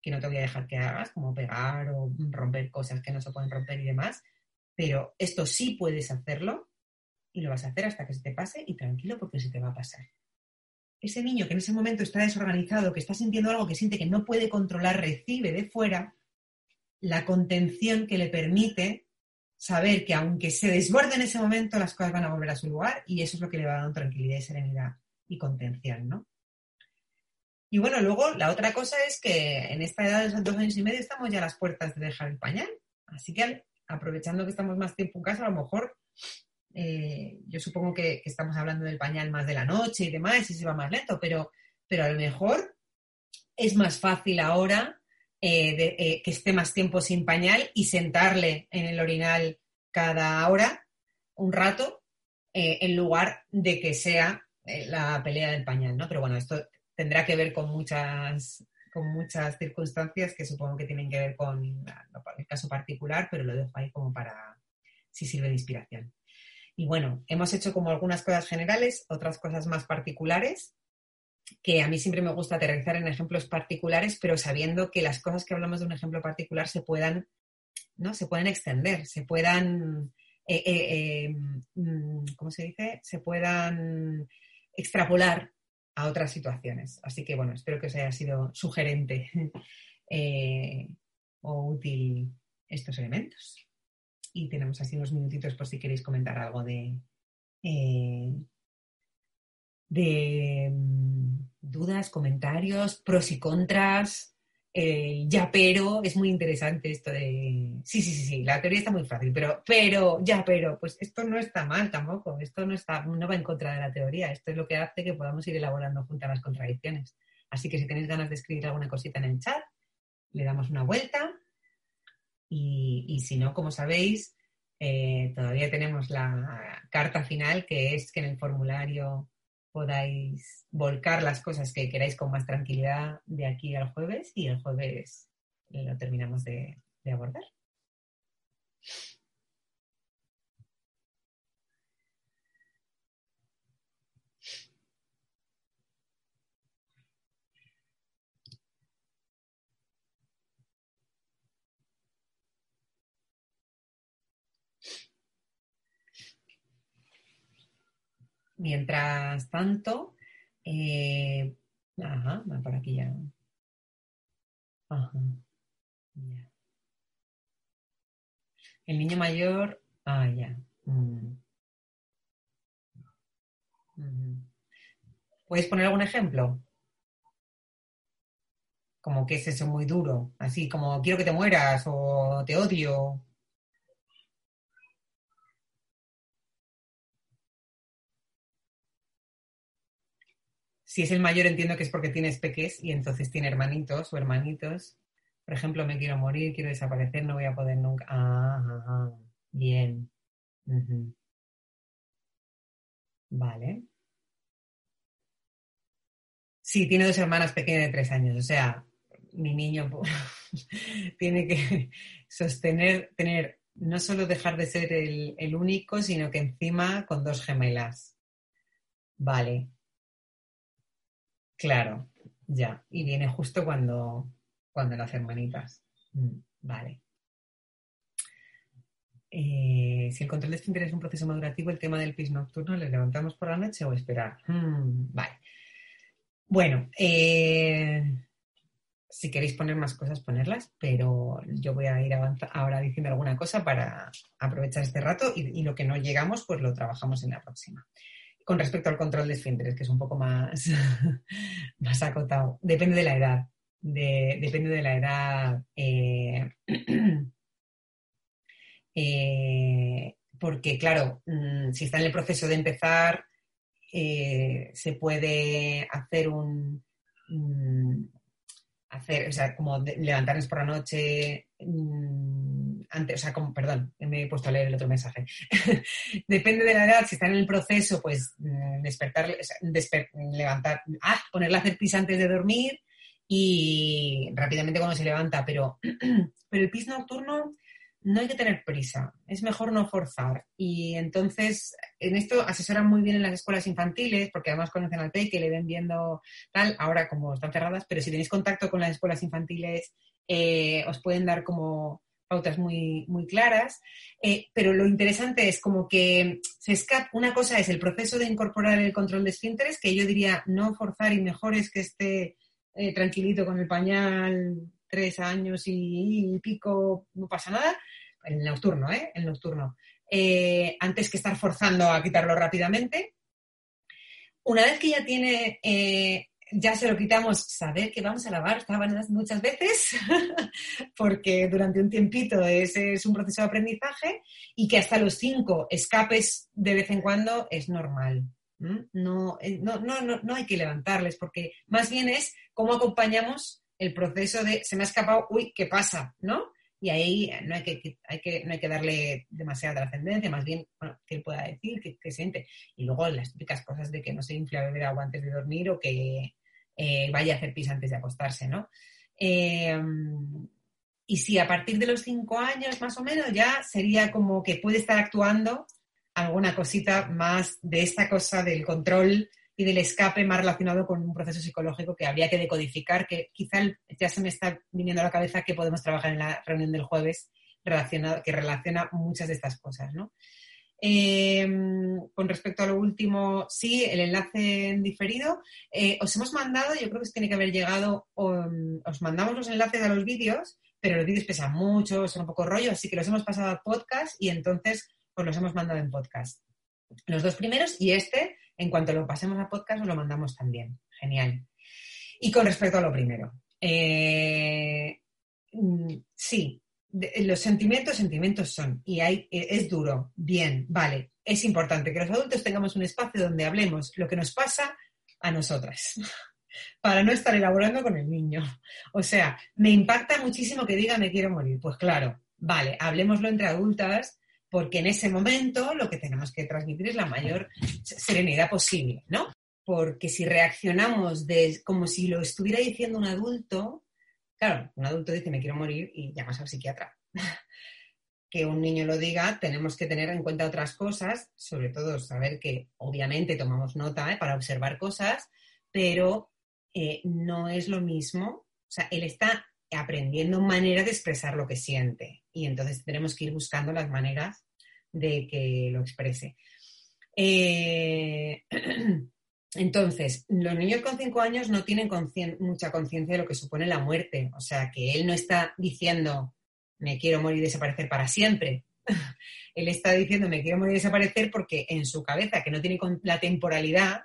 que no te voy a dejar que hagas, como pegar o romper cosas que no se pueden romper y demás, pero esto sí puedes hacerlo y lo vas a hacer hasta que se te pase y tranquilo porque se te va a pasar. Ese niño que en ese momento está desorganizado, que está sintiendo algo que siente que no puede controlar, recibe de fuera la contención que le permite saber que aunque se desborde en ese momento, las cosas van a volver a su lugar y eso es lo que le va dando tranquilidad y serenidad y contención, ¿no? Y bueno, luego la otra cosa es que en esta edad de los dos años y medio estamos ya a las puertas de dejar el pañal. Así que aprovechando que estamos más tiempo en casa, a lo mejor eh, yo supongo que, estamos hablando del pañal más de la noche y demás, y se va más lento, pero, pero a lo mejor es más fácil ahora eh, eh, que esté más tiempo sin pañal y sentarle en el orinal cada hora, un rato, en lugar de que sea la pelea del pañal, ¿no? Pero bueno, esto tendrá que ver con muchas, con muchas circunstancias que supongo que tienen que ver con el caso particular, pero lo dejo ahí como para si sirve de inspiración. Y bueno, hemos hecho como algunas cosas generales, otras cosas más particulares, que a mí siempre me gusta aterrizar en ejemplos particulares, pero sabiendo que las cosas que hablamos de un ejemplo particular se puedan, ¿no? Se pueden extender, se puedan, eh, eh, eh, mm, ¿cómo se dice? Se puedan extrapolar a otras situaciones. Así que bueno, espero que os haya sido sugerente eh, o útil estos elementos. Y tenemos así unos minutitos por si queréis comentar algo de, eh, de mm, dudas, comentarios, pros y contras, eh, ya pero, es muy interesante esto de, sí, sí, sí, sí, la teoría está muy fácil, pero, pero, ya pero, pues esto no está mal tampoco, esto no, está, no va en contra de la teoría, esto es lo que hace que podamos ir elaborando juntas las contradicciones. Así que si tenéis ganas de escribir alguna cosita en el chat, le damos una vuelta y, si no, como sabéis, eh, todavía tenemos la carta final que es que en el formulario podáis volcar las cosas que queráis con más tranquilidad de aquí al jueves y el jueves lo terminamos de, abordar. Mientras tanto, eh, ajá, por aquí ya. Ajá. El niño mayor, ah, ya. Mm. ¿Puedes poner algún ejemplo? Como que es eso muy duro, así como quiero que te mueras o te odio. Si es el mayor, entiendo que es porque tienes peques y entonces tiene hermanitos o hermanitos. Por ejemplo, me quiero morir, quiero desaparecer, no voy a poder nunca. Ah, bien. Vale. Sí, tiene dos hermanas pequeñas de tres años, o sea, mi niño tiene que sostener, tener, no solo dejar de ser el único, sino que encima con dos gemelas. Vale, Claro, ya. Y viene justo cuando, cuando las hermanitas. Mm, vale. Eh, si el control de esfínter es un proceso madurativo, el tema del pis nocturno, ¿le levantamos por la noche o esperar? Mm, vale. Bueno, eh, si queréis poner más cosas, ponerlas, pero yo voy a ir ahora diciendo alguna cosa para aprovechar este rato y, y, lo que no llegamos, pues lo trabajamos en la próxima con respecto al control de esfínteres, que es un poco más, más acotado. Depende de la edad. depende de la edad. Eh, eh, porque, claro, mm, si está en el proceso de empezar, eh, se puede hacer un. Mm, hacer, o sea, como levantarnos por la noche. Mm, antes, o sea, como, perdón, me he puesto a leer el otro mensaje. Depende de la edad, si están en el proceso, pues despertar, levantar, ah, ponerla a hacer pis antes de dormir y rápidamente cuando se levanta, pero, pero el pis nocturno no hay que tener prisa, es mejor no forzar. Y entonces, en esto asesoran muy bien en las escuelas infantiles, porque además conocen al que le ven viendo tal, ahora como están cerradas, pero si tenéis contacto con las escuelas infantiles, eh, os pueden dar como pautas muy, muy claras. Eh, pero lo interesante es como que se escapa, una cosa es el proceso de incorporar el control de esfínteres, que yo diría no forzar y mejor es que esté eh, tranquilito con el pañal tres años y, pico, no pasa nada, el nocturno, ¿eh? El nocturno. Eh, antes que estar forzando a quitarlo rápidamente. Una vez que ya tiene, eh, ya se lo quitamos, saber que vamos a lavar sábanas muchas veces, porque durante un tiempito ese es un proceso de aprendizaje y que hasta los cinco escapes de vez en cuando es normal. No, no, no, no, no hay que levantarles, porque más bien es cómo acompañamos el proceso de se me ha escapado, uy, ¿qué pasa? ¿No? Y ahí no hay que, hay que, no hay que darle demasiada trascendencia, más bien que él pueda decir, que, siente. Y luego las típicas cosas de que no se infla beber agua antes de dormir o que eh, vaya a hacer pis antes de acostarse, ¿no? Em, y si a partir de los cinco años más o menos ya sería como que puede estar actuando alguna cosita más de esta cosa del control y del escape más relacionado con un proceso psicológico que habría que decodificar, que quizá ya se me está viniendo a la cabeza que podemos trabajar en la reunión del jueves relacionado, que relaciona muchas de estas cosas. ¿no? Em, con respecto a lo último, sí, el enlace en diferido. Eh, os hemos mandado, yo creo que tiene que haber llegado, os mandamos los enlaces a los vídeos, pero los vídeos pesan mucho, son un poco rollo, así que los hemos pasado a podcast y entonces pues los hemos mandado en podcast. Los dos primeros y este en cuanto lo pasemos a podcast, lo mandamos también. Genial. Y con respecto a lo primero, eh, mm, sí, los sentimientos, sentimientos son, y hay, e, es duro, bien, vale, es importante que los adultos tengamos un espacio donde hablemos lo que nos pasa a nosotras, para no estar elaborando con el niño. O sea, me impacta muchísimo que diga me quiero morir. Pues claro, vale, hablemoslo entre adultas porque en ese momento lo que tenemos que transmitir es la mayor serenidad posible, ¿no? Porque si reaccionamos de, como si lo estuviera diciendo un adulto, claro, un adulto dice me quiero morir y llamas al psiquiatra. que un niño lo diga, tenemos que tener en cuenta otras cosas, sobre todo saber que obviamente tomamos nota ¿eh? para observar cosas, pero eh, no es lo mismo. O sea, él está aprendiendo maneras de expresar lo que siente y entonces tenemos que ir buscando las maneras de que lo exprese. Eh, entonces, los niños con cinco años no tienen mucha conciencia de lo que supone la muerte, o sea que él no está diciendo me quiero morir y desaparecer para siempre. él está diciendo me quiero morir y desaparecer porque en su cabeza, que no tiene la temporalidad,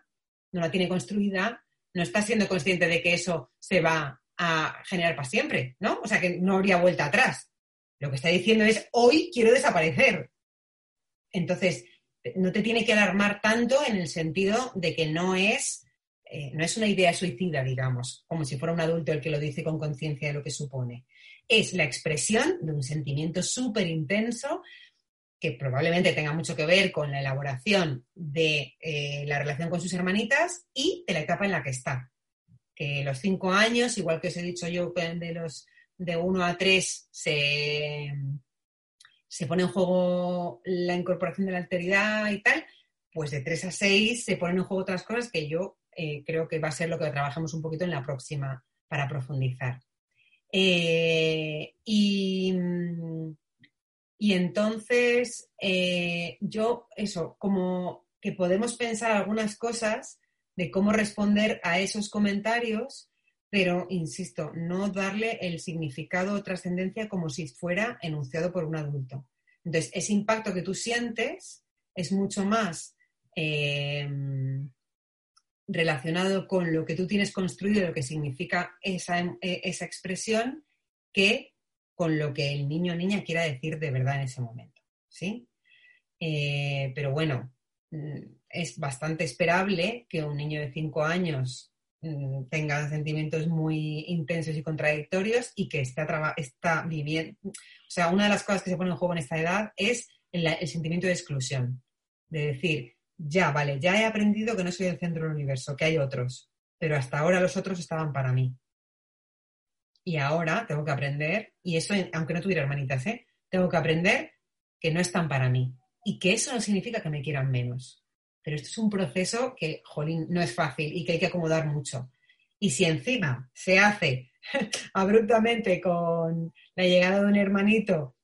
no la tiene construida, no está siendo consciente de que eso se va a generar para siempre, ¿no? O sea, que no habría vuelta atrás. Lo que está diciendo es, hoy quiero desaparecer. Entonces, no te tiene que alarmar tanto en el sentido de que no es, eh, no es una idea suicida, digamos, como si fuera un adulto el que lo dice con conciencia de lo que supone. Es la expresión de un sentimiento súper intenso que probablemente tenga mucho que ver con la elaboración de eh, la relación con sus hermanitas y de la etapa en la que está que los cinco años, igual que os he dicho yo, de los de uno a tres se, se pone en juego la incorporación de la alteridad y tal, pues de tres a seis se ponen en juego otras cosas que yo eh, creo que va a ser lo que trabajamos un poquito en la próxima para profundizar. Eh, y, y, entonces, eh, yo, eso, como que podemos pensar algunas cosas de cómo responder a esos comentarios, pero, insisto, no darle el significado o trascendencia como si fuera enunciado por un adulto. Entonces, ese impacto que tú sientes es mucho más em, relacionado con lo que tú tienes construido, lo que significa esa, e, esa expresión, que con lo que el niño o niña quiera decir de verdad en ese momento. ¿sí? Eh, pero bueno, mm, es bastante esperable que un niño de 5 años mm, tenga sentimientos muy intensos y contradictorios y que está, está viviendo. O sea, una de las cosas que se pone en juego en esta edad es el, el sentimiento de exclusión. De decir, ya, vale, ya he aprendido que no soy el centro del universo, que hay otros, pero hasta ahora los otros estaban para mí. Y ahora tengo que aprender, y eso, aunque no tuviera hermanitas, ¿eh? tengo que aprender que no están para mí. Y que eso no significa que me quieran menos. Pero esto es un proceso que, jolín, no es fácil y que hay que acomodar mucho. Y si encima se hace abruptamente con la llegada de un hermanito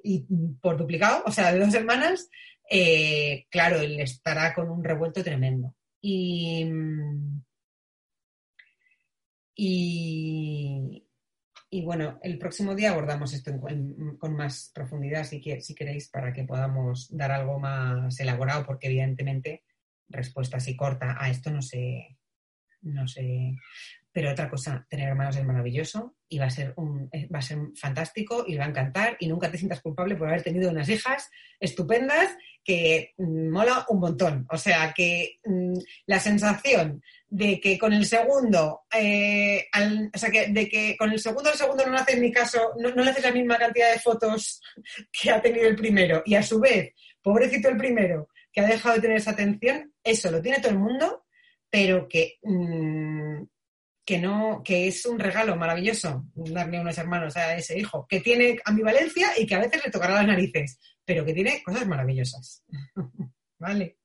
y por duplicado, o sea, de dos hermanas, eh, claro, él estará con un revuelto tremendo. Y, y, bueno, el próximo día abordamos esto con más profundidad, si, si queréis, para que podamos dar algo más elaborado, porque evidentemente respuesta así corta a esto no sé, no sé. Pero otra cosa, tener hermanos es maravilloso y va a ser un, eh, va a ser fantástico y va a encantar y nunca te sientas culpable por haber tenido unas hijas estupendas que mm, mola un montón. O sea, que mm, la sensación de que con el segundo, eh, o sea, que, de que con el segundo el segundo no hace en mi caso, no, le haces la misma cantidad de fotos que ha tenido el primero y a su vez, pobrecito el primero, que ha dejado de tener esa atención, eso lo tiene todo el mundo, pero que, mm, que no, que es un regalo maravilloso darle unos hermanos a ese hijo, que tiene ambivalencia y que a veces le tocará las narices, pero que tiene cosas maravillosas. ¿Vale?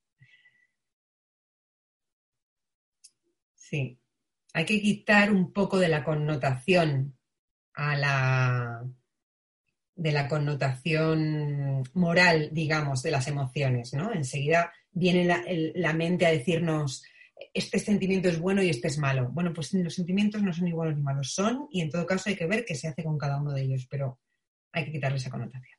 Sí. Hay que quitar un poco de la connotación a la de la connotación moral, digamos, de las emociones, ¿no? Enseguida viene la, la mente a decirnos este sentimiento es bueno y este es malo. Bueno, pues los sentimientos no son ni buenos ni malos, son, y en todo caso hay que ver qué se hace con cada uno de ellos, pero hay que quitarle esa connotación.